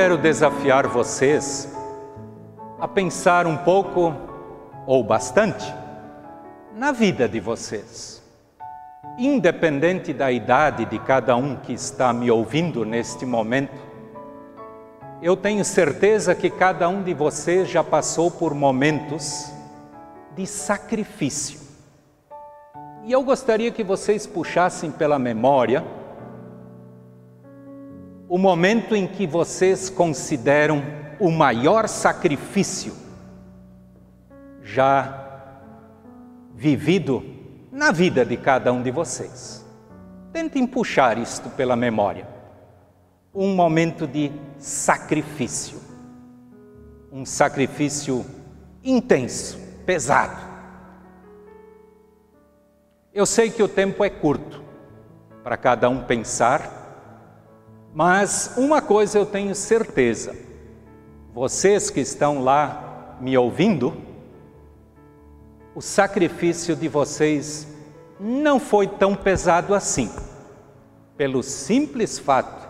Quero desafiar vocês a pensar um pouco, ou bastante, na vida de vocês. Independente da idade de cada um que está me ouvindo neste momento, eu tenho certeza que cada um de vocês já passou por momentos de sacrifício. E eu gostaria que vocês puxassem pela memória o momento em que vocês consideram o maior sacrifício já vivido na vida de cada um de vocês. Tentem puxar isto pela memória. Um momento de sacrifício. Um sacrifício intenso, pesado. Eu sei que o tempo é curto para cada um pensar mas uma coisa eu tenho certeza: vocês que estão lá me ouvindo, o sacrifício de vocês não foi tão pesado assim, pelo simples fato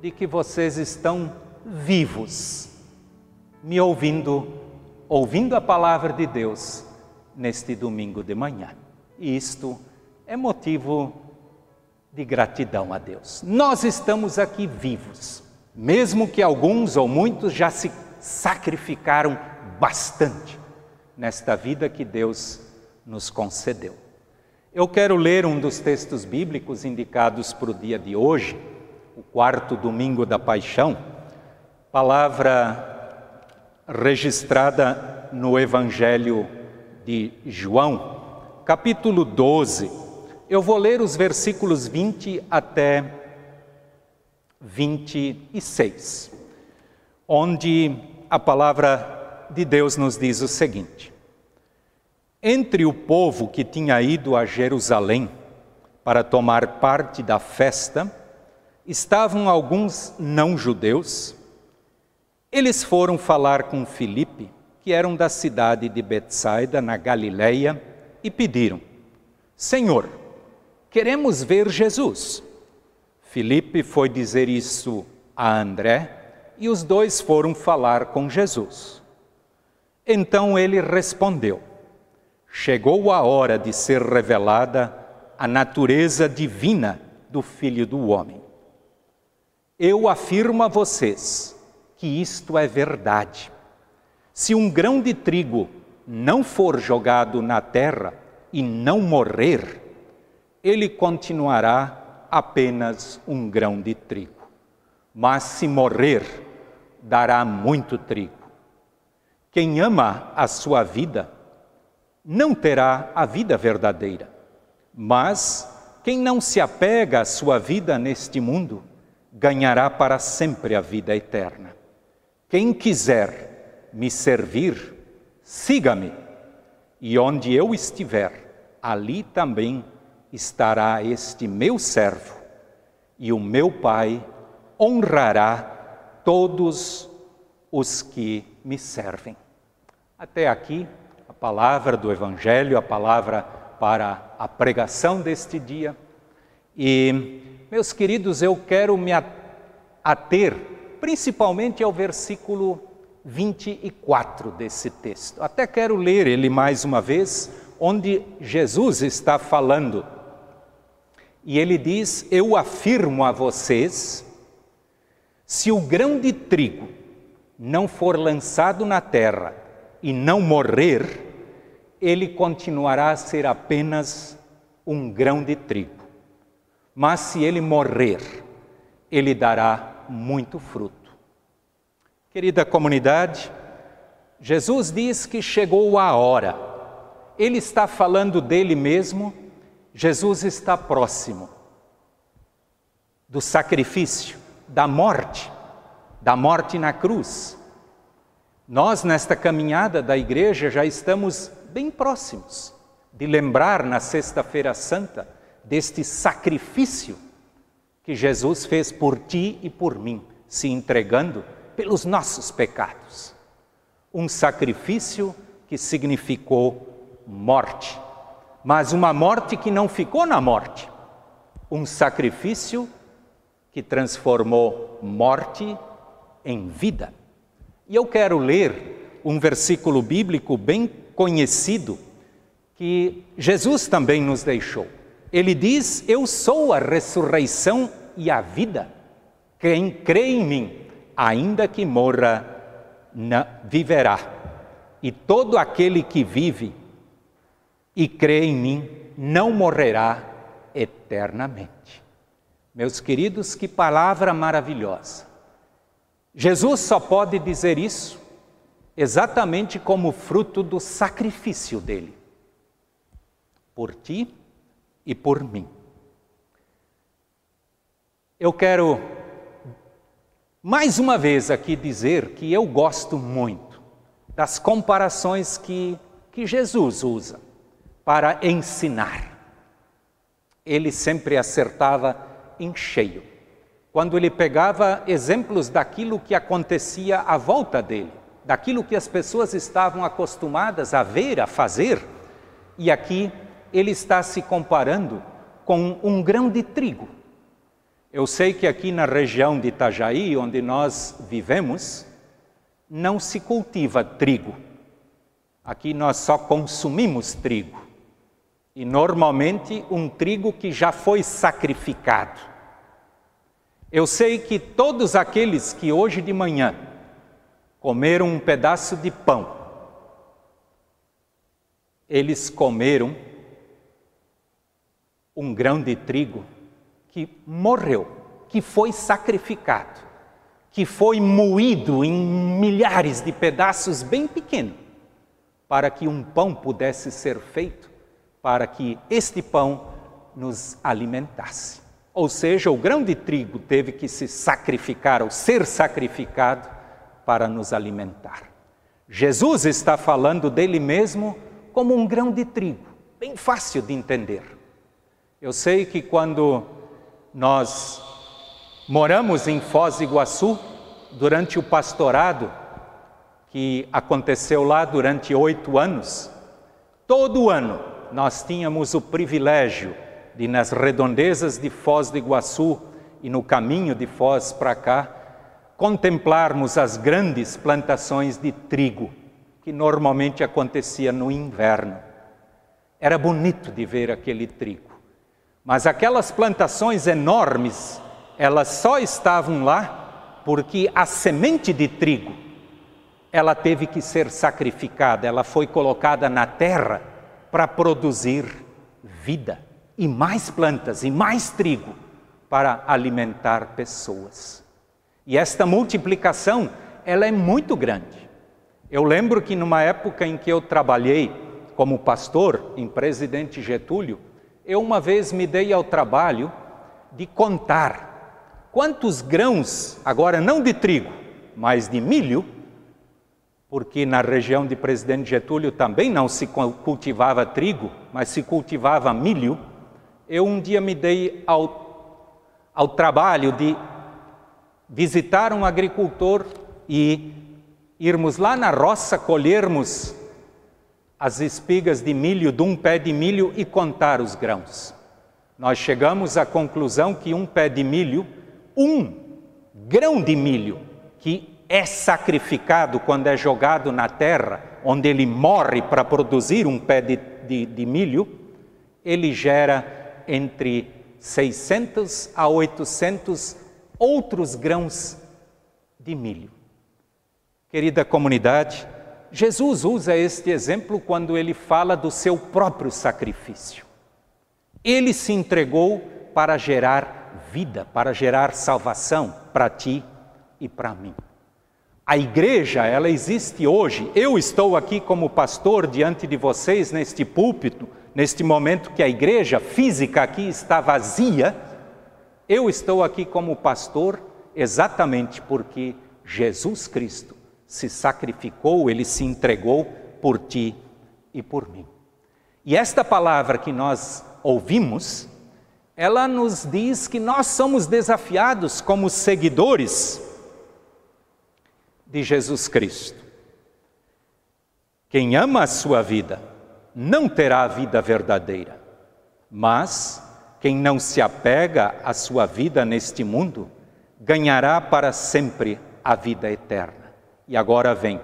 de que vocês estão vivos, me ouvindo, ouvindo a palavra de Deus neste domingo de manhã. E isto é motivo de gratidão a Deus. Nós estamos aqui vivos, mesmo que alguns ou muitos já se sacrificaram bastante nesta vida que Deus nos concedeu. Eu quero ler um dos textos bíblicos indicados para o dia de hoje, o quarto domingo da paixão, palavra registrada no Evangelho de João, capítulo 12 eu vou ler os versículos 20 até 26, onde a palavra de Deus nos diz o seguinte: Entre o povo que tinha ido a Jerusalém para tomar parte da festa, estavam alguns não-judeus. Eles foram falar com Filipe, que eram da cidade de Betsaida, na Galileia, e pediram: Senhor, Queremos ver Jesus. Filipe foi dizer isso a André e os dois foram falar com Jesus. Então ele respondeu: Chegou a hora de ser revelada a natureza divina do Filho do Homem. Eu afirmo a vocês que isto é verdade. Se um grão de trigo não for jogado na terra e não morrer, ele continuará apenas um grão de trigo. Mas se morrer, dará muito trigo. Quem ama a sua vida não terá a vida verdadeira. Mas quem não se apega à sua vida neste mundo, ganhará para sempre a vida eterna. Quem quiser me servir, siga-me, e onde eu estiver, ali também estará este meu servo, e o meu Pai honrará todos os que me servem. Até aqui, a palavra do Evangelho, a palavra para a pregação deste dia. E, meus queridos, eu quero me ater principalmente ao versículo 24 desse texto. Até quero ler ele mais uma vez, onde Jesus está falando e ele diz: Eu afirmo a vocês, se o grão de trigo não for lançado na terra e não morrer, ele continuará a ser apenas um grão de trigo. Mas se ele morrer, ele dará muito fruto. Querida comunidade, Jesus diz que chegou a hora. Ele está falando dele mesmo Jesus está próximo do sacrifício, da morte, da morte na cruz. Nós, nesta caminhada da igreja, já estamos bem próximos de lembrar na Sexta-feira Santa deste sacrifício que Jesus fez por ti e por mim, se entregando pelos nossos pecados. Um sacrifício que significou morte mas uma morte que não ficou na morte, um sacrifício que transformou morte em vida. E eu quero ler um versículo bíblico bem conhecido que Jesus também nos deixou. Ele diz: Eu sou a ressurreição e a vida. Quem crê em mim, ainda que morra, viverá. E todo aquele que vive e crê em mim não morrerá eternamente. Meus queridos, que palavra maravilhosa. Jesus só pode dizer isso exatamente como fruto do sacrifício dele, por ti e por mim. Eu quero mais uma vez aqui dizer que eu gosto muito das comparações que, que Jesus usa para ensinar. Ele sempre acertava em cheio. Quando ele pegava exemplos daquilo que acontecia à volta dele, daquilo que as pessoas estavam acostumadas a ver, a fazer, e aqui ele está se comparando com um grão de trigo. Eu sei que aqui na região de Itajaí, onde nós vivemos, não se cultiva trigo. Aqui nós só consumimos trigo e normalmente um trigo que já foi sacrificado. Eu sei que todos aqueles que hoje de manhã comeram um pedaço de pão, eles comeram um grão de trigo que morreu, que foi sacrificado, que foi moído em milhares de pedaços bem pequenos, para que um pão pudesse ser feito para que este pão nos alimentasse. Ou seja, o grão de trigo teve que se sacrificar ou ser sacrificado para nos alimentar. Jesus está falando dele mesmo como um grão de trigo, bem fácil de entender. Eu sei que quando nós moramos em Foz do Iguaçu, durante o pastorado que aconteceu lá durante oito anos, todo ano nós tínhamos o privilégio de, nas redondezas de Foz do Iguaçu e no caminho de Foz para cá, contemplarmos as grandes plantações de trigo, que normalmente acontecia no inverno. Era bonito de ver aquele trigo. Mas aquelas plantações enormes, elas só estavam lá porque a semente de trigo, ela teve que ser sacrificada, ela foi colocada na terra para produzir vida e mais plantas e mais trigo para alimentar pessoas. E esta multiplicação, ela é muito grande. Eu lembro que numa época em que eu trabalhei como pastor em Presidente Getúlio, eu uma vez me dei ao trabalho de contar quantos grãos, agora não de trigo, mas de milho, porque na região de Presidente Getúlio também não se cultivava trigo, mas se cultivava milho, eu um dia me dei ao, ao trabalho de visitar um agricultor e irmos lá na roça colhermos as espigas de milho de um pé de milho e contar os grãos. Nós chegamos à conclusão que um pé de milho, um grão de milho que é sacrificado quando é jogado na terra, onde ele morre para produzir um pé de, de, de milho, ele gera entre 600 a 800 outros grãos de milho. Querida comunidade, Jesus usa este exemplo quando ele fala do seu próprio sacrifício. Ele se entregou para gerar vida, para gerar salvação para ti e para mim. A igreja, ela existe hoje. Eu estou aqui como pastor diante de vocês neste púlpito, neste momento que a igreja física aqui está vazia. Eu estou aqui como pastor exatamente porque Jesus Cristo se sacrificou, ele se entregou por ti e por mim. E esta palavra que nós ouvimos, ela nos diz que nós somos desafiados como seguidores de Jesus Cristo. Quem ama a sua vida não terá a vida verdadeira, mas quem não se apega à sua vida neste mundo ganhará para sempre a vida eterna. E agora vem: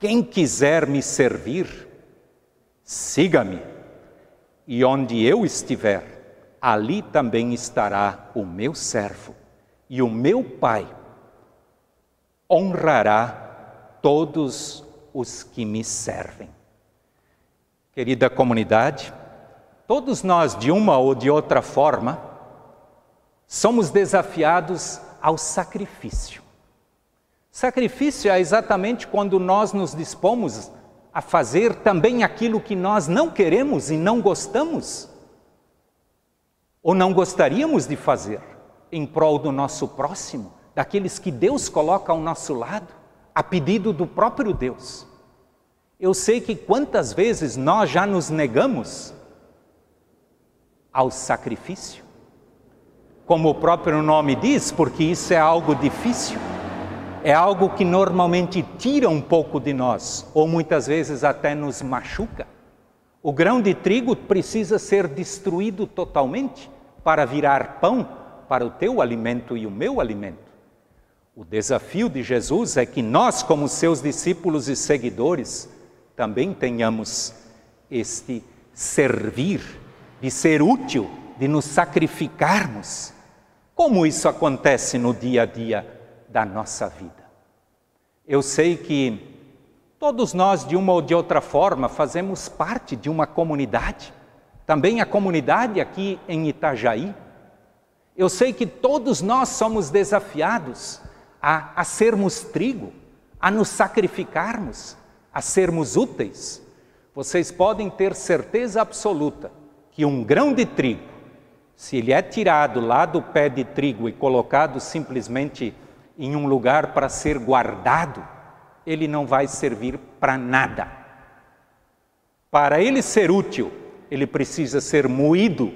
quem quiser me servir, siga-me, e onde eu estiver, ali também estará o meu servo, e o meu Pai honrará todos os que me servem. Querida comunidade, todos nós, de uma ou de outra forma, somos desafiados ao sacrifício. Sacrifício é exatamente quando nós nos dispomos a fazer também aquilo que nós não queremos e não gostamos, ou não gostaríamos de fazer, em prol do nosso próximo, daqueles que Deus coloca ao nosso lado, a pedido do próprio Deus. Eu sei que quantas vezes nós já nos negamos ao sacrifício, como o próprio nome diz, porque isso é algo difícil, é algo que normalmente tira um pouco de nós, ou muitas vezes até nos machuca. O grão de trigo precisa ser destruído totalmente para virar pão para o teu alimento e o meu alimento. O desafio de Jesus é que nós, como seus discípulos e seguidores, também tenhamos este servir, de ser útil, de nos sacrificarmos. Como isso acontece no dia a dia da nossa vida? Eu sei que todos nós, de uma ou de outra forma, fazemos parte de uma comunidade, também a comunidade aqui em Itajaí. Eu sei que todos nós somos desafiados a, a sermos trigo, a nos sacrificarmos, a sermos úteis, vocês podem ter certeza absoluta que um grão de trigo, se ele é tirado lá do pé de trigo e colocado simplesmente em um lugar para ser guardado, ele não vai servir para nada. Para ele ser útil, ele precisa ser moído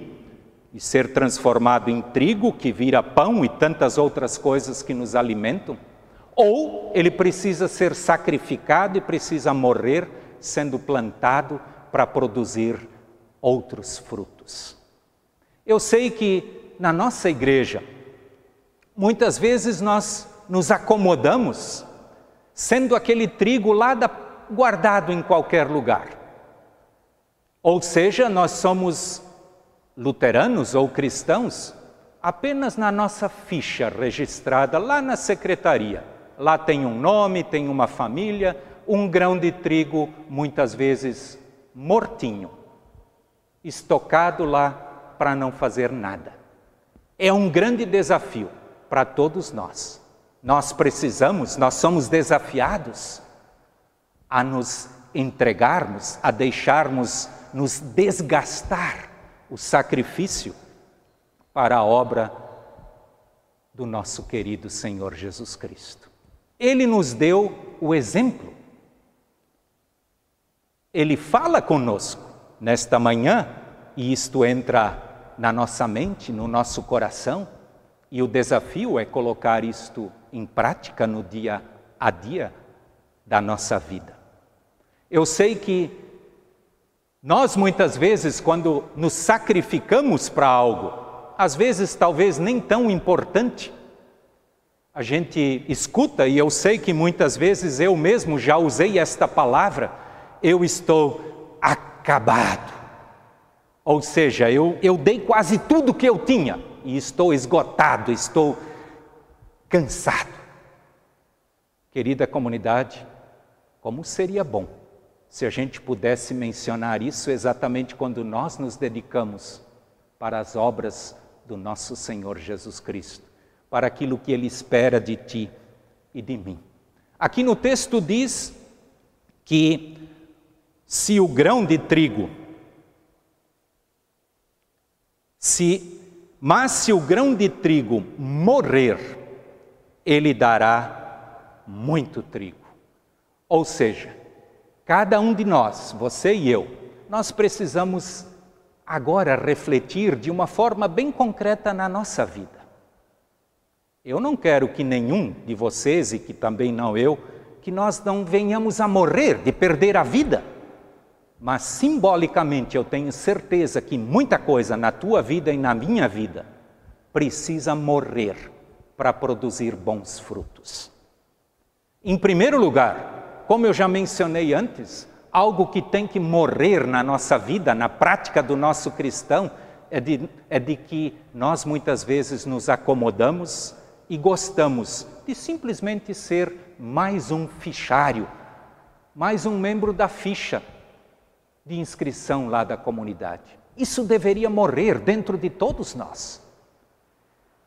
e ser transformado em trigo que vira pão e tantas outras coisas que nos alimentam ou ele precisa ser sacrificado e precisa morrer sendo plantado para produzir outros frutos. Eu sei que na nossa igreja, muitas vezes nós nos acomodamos, sendo aquele trigo lá da, guardado em qualquer lugar. Ou seja, nós somos luteranos ou cristãos apenas na nossa ficha registrada lá na secretaria Lá tem um nome, tem uma família, um grão de trigo, muitas vezes mortinho, estocado lá para não fazer nada. É um grande desafio para todos nós. Nós precisamos, nós somos desafiados a nos entregarmos, a deixarmos nos desgastar o sacrifício para a obra do nosso querido Senhor Jesus Cristo. Ele nos deu o exemplo. Ele fala conosco nesta manhã e isto entra na nossa mente, no nosso coração, e o desafio é colocar isto em prática no dia a dia da nossa vida. Eu sei que nós muitas vezes, quando nos sacrificamos para algo, às vezes talvez nem tão importante, a gente escuta, e eu sei que muitas vezes eu mesmo já usei esta palavra, eu estou acabado. Ou seja, eu, eu dei quase tudo que eu tinha e estou esgotado, estou cansado. Querida comunidade, como seria bom se a gente pudesse mencionar isso exatamente quando nós nos dedicamos para as obras do nosso Senhor Jesus Cristo para aquilo que Ele espera de ti e de mim. Aqui no texto diz que se o grão de trigo, se, mas se o grão de trigo morrer, ele dará muito trigo. Ou seja, cada um de nós, você e eu, nós precisamos agora refletir de uma forma bem concreta na nossa vida. Eu não quero que nenhum de vocês, e que também não eu, que nós não venhamos a morrer, de perder a vida. Mas simbolicamente eu tenho certeza que muita coisa na tua vida e na minha vida precisa morrer para produzir bons frutos. Em primeiro lugar, como eu já mencionei antes, algo que tem que morrer na nossa vida, na prática do nosso cristão, é de, é de que nós muitas vezes nos acomodamos e gostamos de simplesmente ser mais um fichário, mais um membro da ficha de inscrição lá da comunidade. Isso deveria morrer dentro de todos nós.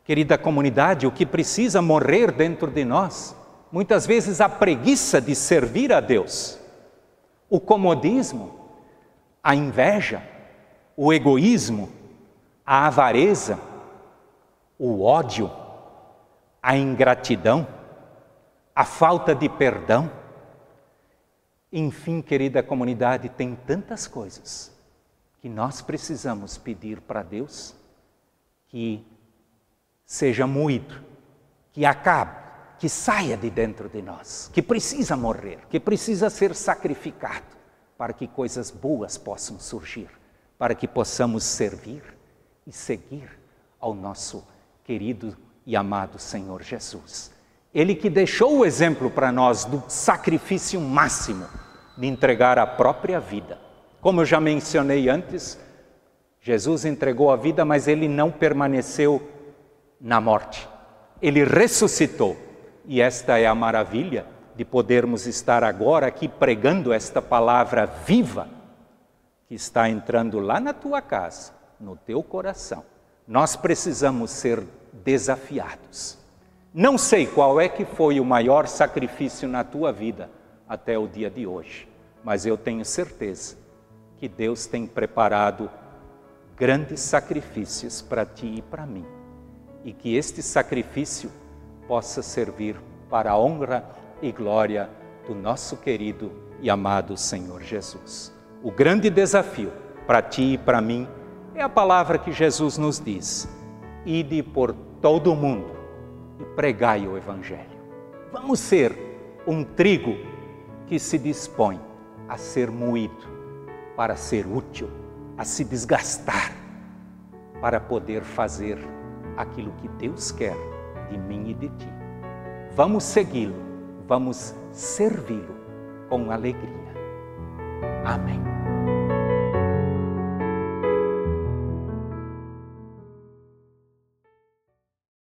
Querida comunidade, o que precisa morrer dentro de nós, muitas vezes a preguiça de servir a Deus, o comodismo, a inveja, o egoísmo, a avareza, o ódio, a ingratidão, a falta de perdão. Enfim, querida comunidade, tem tantas coisas que nós precisamos pedir para Deus que seja moído, que acabe, que saia de dentro de nós, que precisa morrer, que precisa ser sacrificado para que coisas boas possam surgir, para que possamos servir e seguir ao nosso querido e amado Senhor Jesus. Ele que deixou o exemplo para nós do sacrifício máximo de entregar a própria vida. Como eu já mencionei antes, Jesus entregou a vida, mas ele não permaneceu na morte. Ele ressuscitou. E esta é a maravilha de podermos estar agora aqui pregando esta palavra viva que está entrando lá na tua casa, no teu coração. Nós precisamos ser desafiados. Não sei qual é que foi o maior sacrifício na tua vida até o dia de hoje, mas eu tenho certeza que Deus tem preparado grandes sacrifícios para ti e para mim, e que este sacrifício possa servir para a honra e glória do nosso querido e amado Senhor Jesus. O grande desafio para ti e para mim é a palavra que Jesus nos diz: ide por todo o mundo e pregai o Evangelho. Vamos ser um trigo que se dispõe a ser moído, para ser útil, a se desgastar, para poder fazer aquilo que Deus quer de mim e de ti. Vamos segui-lo, vamos servi-lo com alegria. Amém.